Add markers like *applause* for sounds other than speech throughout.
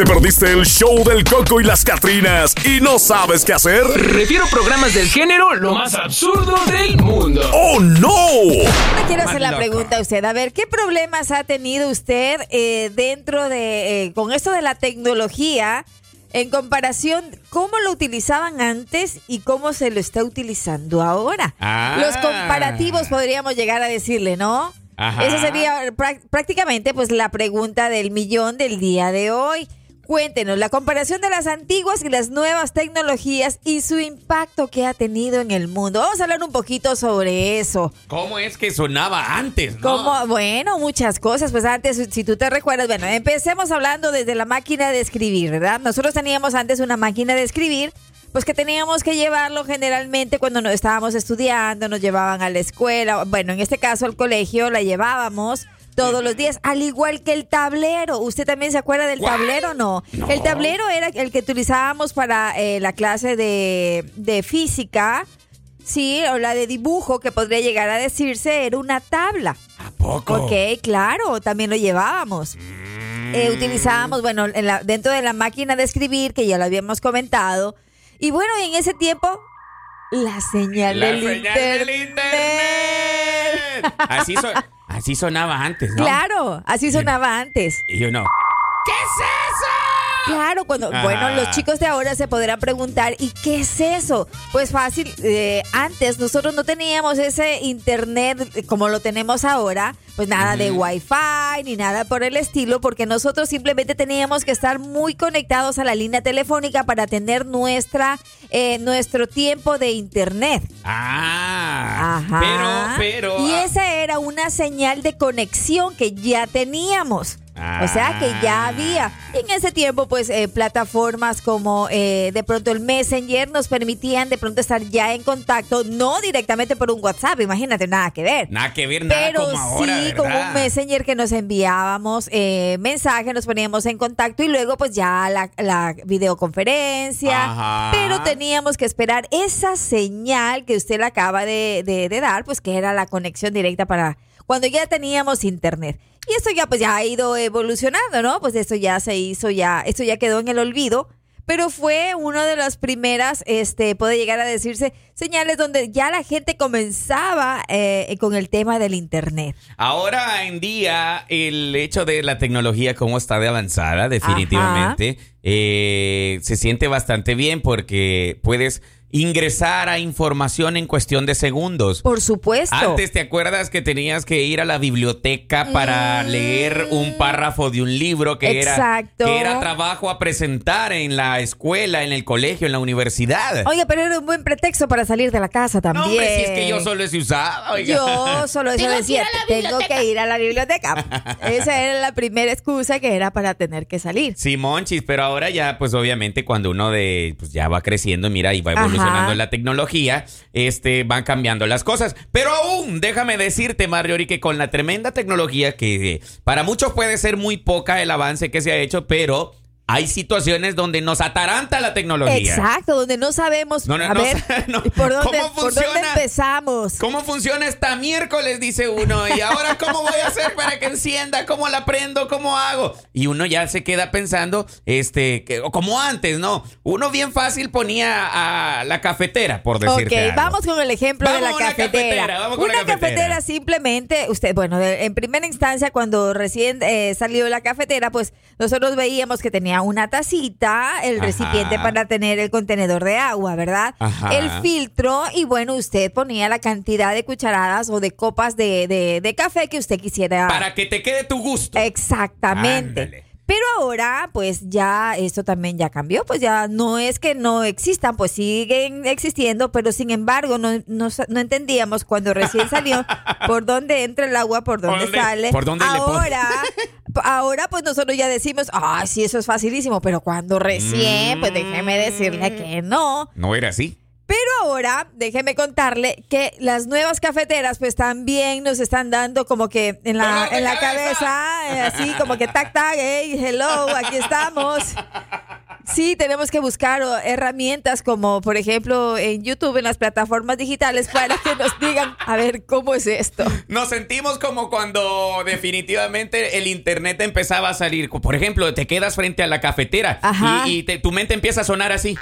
¿Te perdiste el show del Coco y las Catrinas y no sabes qué hacer? Refiero programas del género lo más absurdo del mundo. ¡Oh, no! Quiero hacer la pregunta a usted. A ver, ¿qué problemas ha tenido usted eh, dentro de, eh, con esto de la tecnología, en comparación, cómo lo utilizaban antes y cómo se lo está utilizando ahora? Ah. Los comparativos podríamos llegar a decirle, ¿no? Ajá. Esa sería prá- prácticamente pues la pregunta del millón del día de hoy. Cuéntenos la comparación de las antiguas y las nuevas tecnologías y su impacto que ha tenido en el mundo. Vamos a hablar un poquito sobre eso. ¿Cómo es que sonaba antes? no? Bueno, muchas cosas. Pues antes, si tú te recuerdas, bueno, empecemos hablando desde la máquina de escribir, ¿verdad? Nosotros teníamos antes una máquina de escribir, pues que teníamos que llevarlo generalmente cuando nos estábamos estudiando, nos llevaban a la escuela, bueno, en este caso al colegio la llevábamos. Todos los días, al igual que el tablero. ¿Usted también se acuerda del tablero o no? El tablero era el que utilizábamos para eh, la clase de, de física, sí, o la de dibujo, que podría llegar a decirse, era una tabla. ¿A poco? Ok, claro, también lo llevábamos. Eh, utilizábamos, bueno, en la- dentro de la máquina de escribir, que ya lo habíamos comentado. Y bueno, en ese tiempo, la señal La del señal del internet. Así, so- *laughs* así sonaba antes, ¿no? Claro, así sonaba antes. Y uno, ¿qué es eso? Claro, cuando, Ah. bueno, los chicos de ahora se podrán preguntar, ¿y qué es eso? Pues fácil, eh, antes nosotros no teníamos ese internet como lo tenemos ahora, pues nada de wifi ni nada por el estilo, porque nosotros simplemente teníamos que estar muy conectados a la línea telefónica para tener nuestra, eh, nuestro tiempo de internet. Ah, Ajá. pero, pero. Y ah, esa era una señal de conexión que ya teníamos. O sea que ya Ah. había. En ese tiempo, pues, eh, plataformas como eh, de pronto el Messenger nos permitían de pronto estar ya en contacto, no directamente por un WhatsApp, imagínate, nada que ver. Nada que ver, nada Pero como ahora, sí, ¿verdad? con un Messenger que nos enviábamos eh, mensaje, nos poníamos en contacto y luego pues ya la, la videoconferencia. Ajá. Pero teníamos que esperar esa señal que usted le acaba de, de- de dar, pues que era la conexión directa para cuando ya teníamos internet. Y esto ya pues ya ha ido evolucionando, ¿no? Pues esto ya se hizo, ya, esto ya quedó en el olvido. Pero fue una de las primeras, este, puede llegar a decirse, señales donde ya la gente comenzaba eh, con el tema del internet. Ahora en día, el hecho de la tecnología, cómo está de avanzada, definitivamente, eh, se siente bastante bien porque puedes ingresar a información en cuestión de segundos. Por supuesto. Antes, ¿te acuerdas que tenías que ir a la biblioteca para leer un párrafo de un libro que Exacto. era que era trabajo a presentar en la escuela, en el colegio, en la universidad? Oye, pero era un buen pretexto para salir de la casa también. no, hombre, si es que yo solo se usaba. oiga. Yo solo eso decía, tengo biblioteca". que ir a la biblioteca. *laughs* Esa era la primera excusa que era para tener que salir. Sí, monchis, pero ahora ya, pues obviamente cuando uno de, pues ya va creciendo, mira, y va evolucionando La tecnología, este, van cambiando las cosas. Pero aún, déjame decirte, Marjorie, que con la tremenda tecnología, que eh, para muchos puede ser muy poca el avance que se ha hecho, pero hay situaciones donde nos ataranta la tecnología. Exacto, donde no sabemos. No, no, a no, ver. *laughs* ¿por, dónde, ¿Cómo ¿por dónde empezamos? ¿Cómo funciona esta miércoles? Dice uno. Y ahora, ¿cómo voy a hacer para que encienda? ¿Cómo la prendo? ¿Cómo hago? Y uno ya se queda pensando, este, que, como antes, ¿no? Uno bien fácil ponía a la cafetera, por Ok, decirte algo. vamos con el ejemplo de Vamos la a una cafetera. cafetera, vamos con una la cafetera. simplemente, usted, bueno, de- en primera instancia, cuando recién eh, salió la cafetera, pues nosotros veíamos que tenía una tacita, el Ajá. recipiente para tener el contenedor de agua, ¿verdad? Ajá. El filtro, y bueno, usted ponía la cantidad de cucharadas o de copas de, de- de café que usted quisiera. Para que te quede tu gusto. Exactamente. Ándale. Pero ahora, pues ya esto también ya cambió, pues ya no es que no existan, pues siguen existiendo, pero sin embargo no, no, no entendíamos cuando recién salió *laughs* por dónde entra el agua, por dónde, dónde- sale. por dónde le ahora, ahora pues nosotros ya decimos, ah, sí, eso es facilísimo, pero cuando recién, pues déjeme decirle que no. No era así. Pero ahora, déjeme contarle que las nuevas cafeteras, pues también nos están dando como que en la, ¡Dolor de en la cabeza! eh, así como que tac, tac, hey, hello, aquí estamos. Sí, tenemos que buscar o, herramientas como, por ejemplo, en YouTube, en las plataformas digitales, para que nos digan, a ver, ¿cómo es esto? Nos sentimos como cuando definitivamente el internet empezaba a salir. Por ejemplo, te quedas frente a la cafetera Ajá. y, y te- tu mente empieza a sonar así.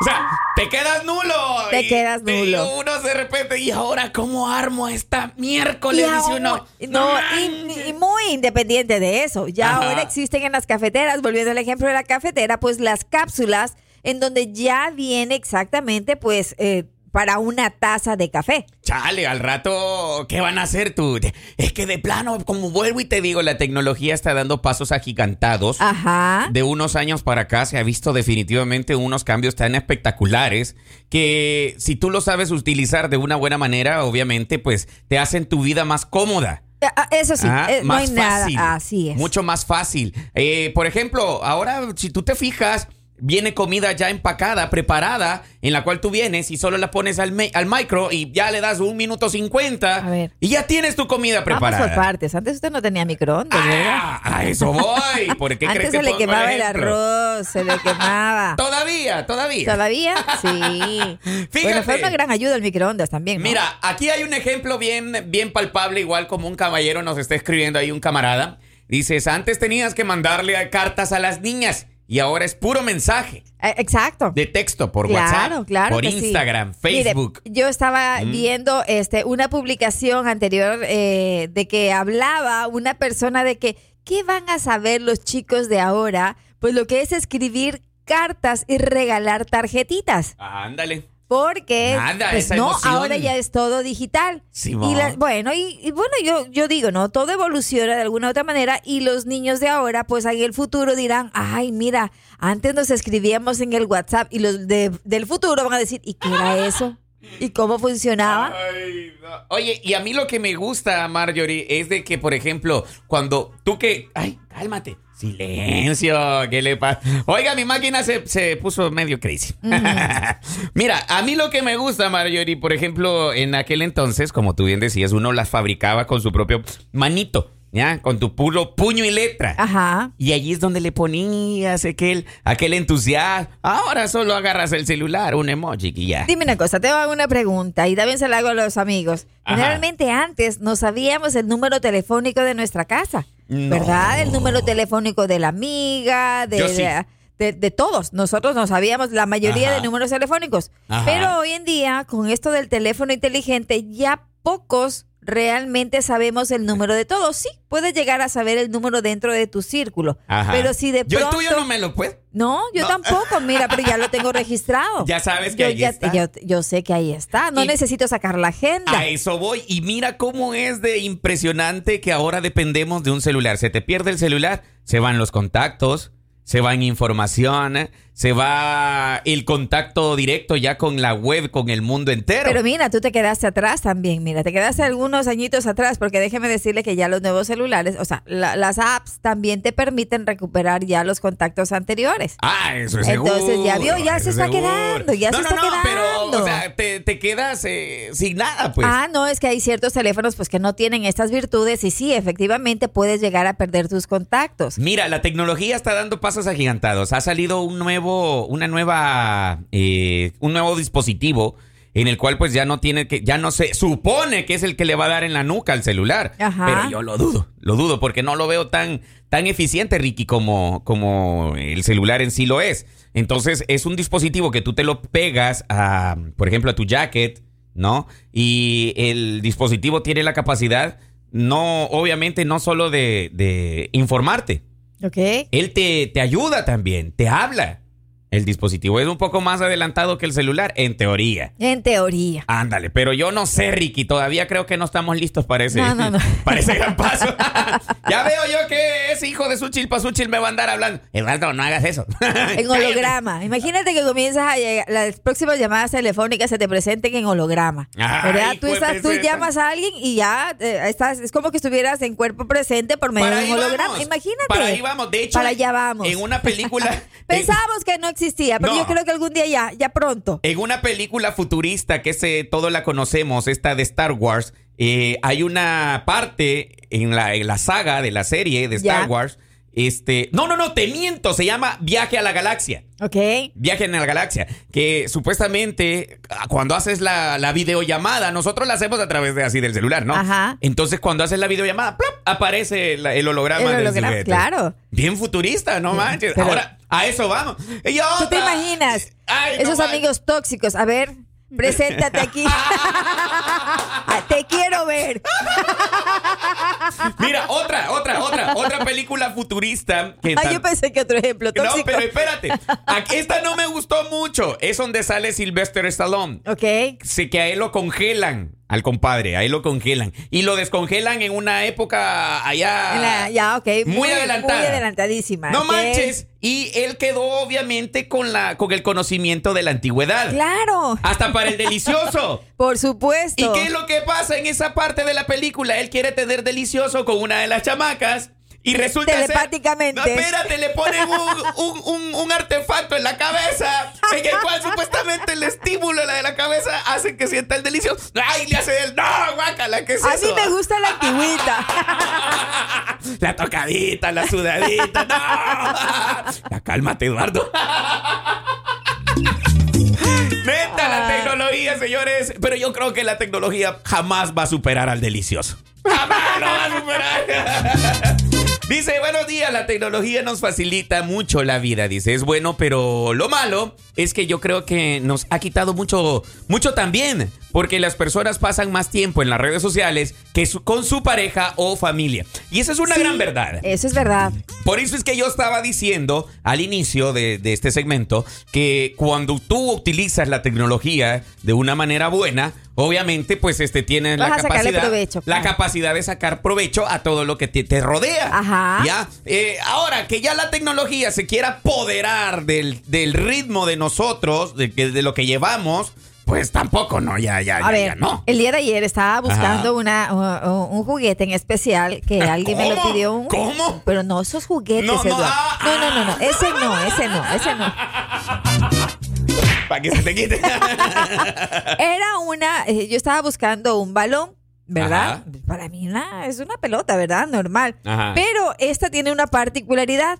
O sea, te quedas nulo. Te Y quedas nulo. uno de repente, ¿y ahora cómo armo esta miércoles? Y Dice uno. ahora- no, y, y muy independiente de eso. Ya Ajá. ahora existen en las cafeteras, volviendo al ejemplo de la cafetera, pues las cápsulas en donde ya viene exactamente, pues, eh, para una taza de café. Chale, al rato, ¿qué van a hacer tú? Es que de plano, como vuelvo y te digo, la tecnología está dando pasos agigantados. Ajá. De unos años para acá se ha visto definitivamente unos cambios tan espectaculares que si tú lo sabes utilizar de una buena manera, obviamente, pues te hacen tu vida más cómoda. Ah, ah, Eso sí, eh, no más hay nada. fácil. Así es. Mucho más fácil. Eh, por ejemplo, ahora, si tú te fijas, viene comida ya empacada, preparada, en la cual tú vienes y solo la pones al, al micro y ya le das un minuto cincuenta y ya tienes tu comida preparada. Vamos por partes. Antes usted no tenía microondas, ¿verdad? Ah, a eso voy. ¿Por qué *laughs* Antes crees que se le quemaba el arroz, se le quemaba. *laughs* Todavía, todavía. ¿Todavía? *laughs* Sí. Fíjate. Bueno, fue una gran ayuda el microondas también. ¿no? Mira, aquí hay un ejemplo bien, bien palpable, igual como un caballero nos está escribiendo ahí un camarada. Dices, antes tenías que mandarle cartas a las niñas y ahora es puro mensaje Eh, exacto. de texto por Claro, WhatsApp, claro por sí. Instagram, Mire, Facebook. yo estaba Mm. viendo este una publicación anterior eh, de que hablaba una persona de que qué van a saber los chicos de ahora, pues lo que es escribir cartas y regalar tarjetitas. Ándale. Porque Nada, pues no, emoción. ahora ya es todo digital. Simón. y la- bueno, y, y bueno, yo, yo digo, ¿no? Todo evoluciona de alguna u otra manera y los niños de ahora, pues en el futuro dirán, ay, mira, antes nos escribíamos en el WhatsApp y los de- del futuro van a decir, ¿y qué era eso? ¿Y cómo funcionaba? Ay, no. Oye, y a mí lo que me gusta, Marjorie, es de que, por ejemplo, cuando tú que... Ay, cálmate. Silencio, ¿qué le pasa? Oiga, mi máquina se, se puso medio crazy. *laughs* Mira, a mí lo que me gusta, Marjorie, por ejemplo, en aquel entonces, como tú bien decías, uno las fabricaba con su propio manito, ¿ya? Con tu puro puño y letra. Ajá. Y allí es donde le ponías aquel, aquel entusiasmo. Ahora solo agarras el celular, un emoji y ya. Dime una cosa, te hago una pregunta y también se la hago a los amigos. Ajá. Generalmente antes no sabíamos el número telefónico de nuestra casa, No. ¿verdad? El número telefónico de la amiga, de, sí. de, de- de todos. Nosotros no sabíamos la mayoría Ajá. de números telefónicos. Ajá. Pero hoy en día, con esto del teléfono inteligente, ya pocos realmente sabemos el número de todos. Sí, puedes llegar a saber el número dentro de tu círculo. Ajá. Pero si de Yo el pronto... tuyo no me lo puedo. No, yo No. tampoco, mira, pero ya lo tengo registrado. *laughs* Ya sabes que yo, ahí ya- está. Yo, yo sé que ahí está. No Y- necesito sacar la agenda. A eso voy. Y mira cómo es de impresionante que ahora dependemos de un celular. Se te pierde el celular, se van los contactos, se va en información, se va el contacto directo ya con la web, con el mundo entero. Pero mira, tú te quedaste atrás también. Mira, te quedaste algunos añitos atrás porque déjeme decirle que ya los nuevos celulares, o sea, la- las apps también te permiten recuperar ya los contactos anteriores. Ah, eso es Entonces, seguro. ya vio, ya se está seguro. quedando, ya no, se no, está no, pero, quedando. o sea, te, te quedas eh, sin nada, pues. ah, no, es que hay ciertos teléfonos pues que no tienen estas virtudes y sí, efectivamente puedes llegar a perder tus contactos. Mira, la tecnología está dando pasos agigantados. Ha salido un nuevo, una nueva, eh, un nuevo dispositivo en el cual pues ya no tiene que, ya no se supone que es el que le va a dar en la nuca al celular. Ajá. Pero yo lo dudo, lo dudo porque no lo veo tan, tan eficiente, Ricky, como, como el celular en sí lo es. Entonces es un dispositivo que tú te lo pegas a, por ejemplo, a tu jacket, ¿no? Y el dispositivo tiene la capacidad, no, obviamente, no solo de, de informarte, ¿Ok? él te, te ayuda también, te habla. El dispositivo es un poco más adelantado que el celular, en teoría. En teoría. Ándale, pero yo no sé, Ricky, todavía creo que no estamos listos para ese, No, no, no. *laughs* para ese gran paso. *laughs* ya veo yo que ese hijo de Suchil pa' Suchil me va a andar hablando. Eduardo, no hagas eso. *laughs* En holograma. Imagínate que comienzas a llegar, las próximas llamadas telefónicas se te presenten en holograma. Ay, ¿Verdad? Tú, estás, tú llamas a alguien y ya eh, estás, es como que estuvieras en cuerpo presente por medio Para de un holograma. vamos, Imagínate. Para ahí vamos. De hecho, Para allá vamos. en una película... Pensábamos que no existía, pero No. yo creo que algún día ya, ya pronto. En una película futurista que se, todo la conocemos, esta de Star Wars, eh, hay una parte en la, en la saga de la serie de Star Ya. Wars. Este, no, no, no, te miento, se llama Viaje a la Galaxia. Ok. Viaje en la galaxia, que supuestamente ah, cuando haces la, la videollamada, nosotros la hacemos a través de así del celular, ¿no? Ajá. Entonces cuando haces la videollamada, ¡plop! aparece la- el holograma El del holograma, sujeto. claro. Bien futurista, no manches. pero- Ahora, a eso vamos. Y ¿Tú te imaginas? Ay, Esos amigos tóxicos. A ver, preséntate aquí. *laughs* Ah, te quiero ver. Mira, otra, otra, otra, otra película futurista que Ah, yo pensé que otro ejemplo No, tóxico. pero espérate. Aquí esta no me gustó mucho. Es donde sale Sylvester Stallone. Ok. Sí, que a él lo congelan, al compadre, a él lo congelan. Y lo descongelan en una época allá. La- ya, ok. Muy adelantada. Muy adelantadísima. No manches. Y él quedó obviamente con, la, con el conocimiento de la antigüedad. Claro. Hasta para el *laughs* delicioso. Por supuesto. ¿Y qué es lo que pasa en esa parte de la película? Él quiere tener delicioso con una de las chamacas. Y resulta ser- Telepáticamente. No, espérate, le ponen un, un- un- un artefacto en la cabeza. En el cual supuestamente el estímulo la de la cabeza hace que sienta el delicioso. ¡Ay! Le hace el. ¡No! ¡Guácala! ¿Qué es A eso? mí me gusta la antigüita. *laughs* La tocadita, la sudadita. ¡No! *laughs* Ya cálmate, Eduardo. *laughs* Neta, la tecnología, señores. Pero yo creo que la tecnología jamás va a superar al delicioso. Jamás lo va a superar. Dice, buenos días, la tecnología nos facilita mucho la vida, dice, es bueno, pero lo malo es que yo creo que nos ha quitado mucho, mucho también, porque las personas pasan más tiempo en las redes sociales que su- con su pareja o familia. Y esa es una Sí, gran verdad. Eso es verdad. Por eso es que yo estaba diciendo al inicio de, de este segmento que cuando tú utilizas la tecnología de una manera buena, obviamente pues este tienes la capacidad, provecho, la capacidad de sacar provecho a todo lo que te, te rodea. Ajá. Ya, Eh, ahora que ya la tecnología se quiera apoderar del, del ritmo de nosotros, de, de lo que llevamos, pues tampoco, no, ya, ya, A ya, ver, ya no. el día de ayer estaba buscando una, un, un juguete en especial que *laughs* alguien me lo pidió. Un, ¿Cómo? Pero no esos juguetes, No, no, ah, no, no, no, no. Ese no, ese no, ese no. Para que se te quite. *laughs* Era una, eh, yo estaba buscando un balón, ¿verdad? Ajá. Para mí una- es una pelota, ¿verdad? Normal. Ajá. Pero esta tiene una particularidad,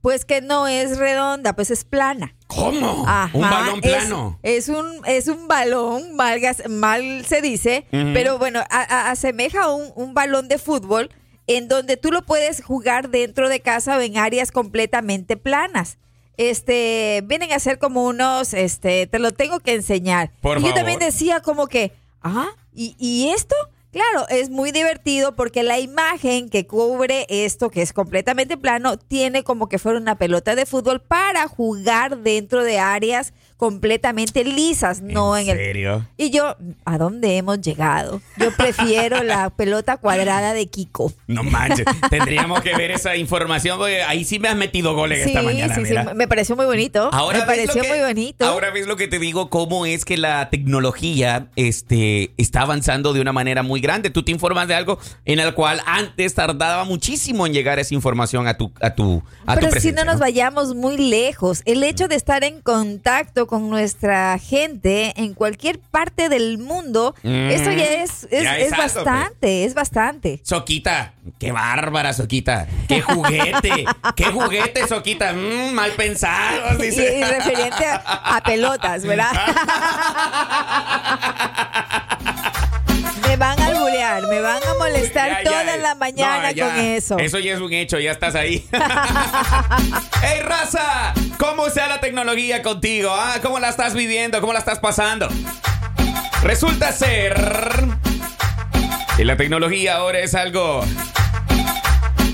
pues que no es redonda, pues es plana. ¿Cómo? Ajá, Un balón plano. Es, un, es un balón, malgas- mal se dice, pero bueno, a- a- asemeja a un, un balón de fútbol en donde tú lo puedes jugar dentro de casa o en áreas completamente planas. Este, vienen a ser como unos, este, te lo tengo que enseñar. Por y yo también decía como que, ah, ¿y, y esto? Claro, es muy divertido porque la imagen que cubre esto, que es completamente plano, tiene como que fuera una pelota de fútbol para jugar dentro de áreas completamente lisas, no en, ¿En el... serio? Y yo, ¿a dónde hemos llegado? Yo prefiero la *laughs* pelota cuadrada de Kiko. No manches, tendríamos que ver esa información porque ahí sí me has metido goles Sí, esta mañana. sí, sí, me pareció muy bonito. Ahora me pareció que- muy bonito. Ahora ves lo que te digo, cómo es que la tecnología este, está avanzando de una manera muy grande. Tú te informas de algo en el cual antes tardaba muchísimo en llegar esa información a tu, a tu, a tu Pero si no nos vayamos muy lejos, el hecho de estar en contacto con nuestra gente en cualquier parte del mundo, Mm, eso ya es, es, ya es es algo, pues. bastante, es bastante. Soquita, qué bárbara, Soquita. Qué juguete, qué juguete, Soquita. Mm, mal pensado, Y, dice. y referente a, a pelotas, ¿verdad? *laughs* me van a alburear, me van a molestar Ya, ya, toda la mañana no, ya. con eso. Eso ya es un hecho, ya estás ahí. *laughs* *laughs* ¡Ey, raza! ¿Cómo sea la tecnología contigo? ah? ¿Cómo la estás viviendo? ¿Cómo la estás pasando? Resulta ser que la tecnología ahora es algo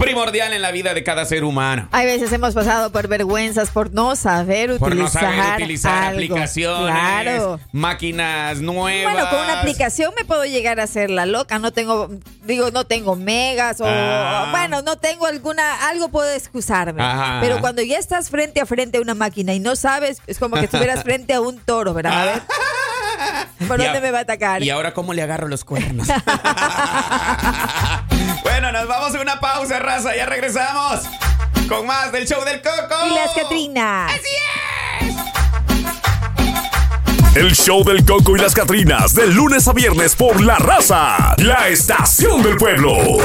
primordial en la vida de cada ser humano. Hay veces hemos pasado por vergüenzas por no saber utilizar, Por no saber utilizar algo. aplicaciones, Claro. máquinas nuevas. Bueno, con una aplicación me puedo llegar a hacer la loca. No tengo, digo, no tengo megas o, Ah. bueno, no tengo alguna, algo puedo excusarme. Ajá. Pero cuando ya estás frente a frente a una máquina y no sabes, es como que estuvieras *laughs* frente a un toro, ¿verdad? A ver, ¿por Y dónde me va a atacar? ¿Y ahora cómo le agarro los cuernos? *laughs* Bueno, nos vamos a una pausa, raza. Ya regresamos con más del show del Coco. Y las Catrinas. Así es. El show del Coco y las Catrinas, de lunes a viernes por La Raza, la estación del pueblo.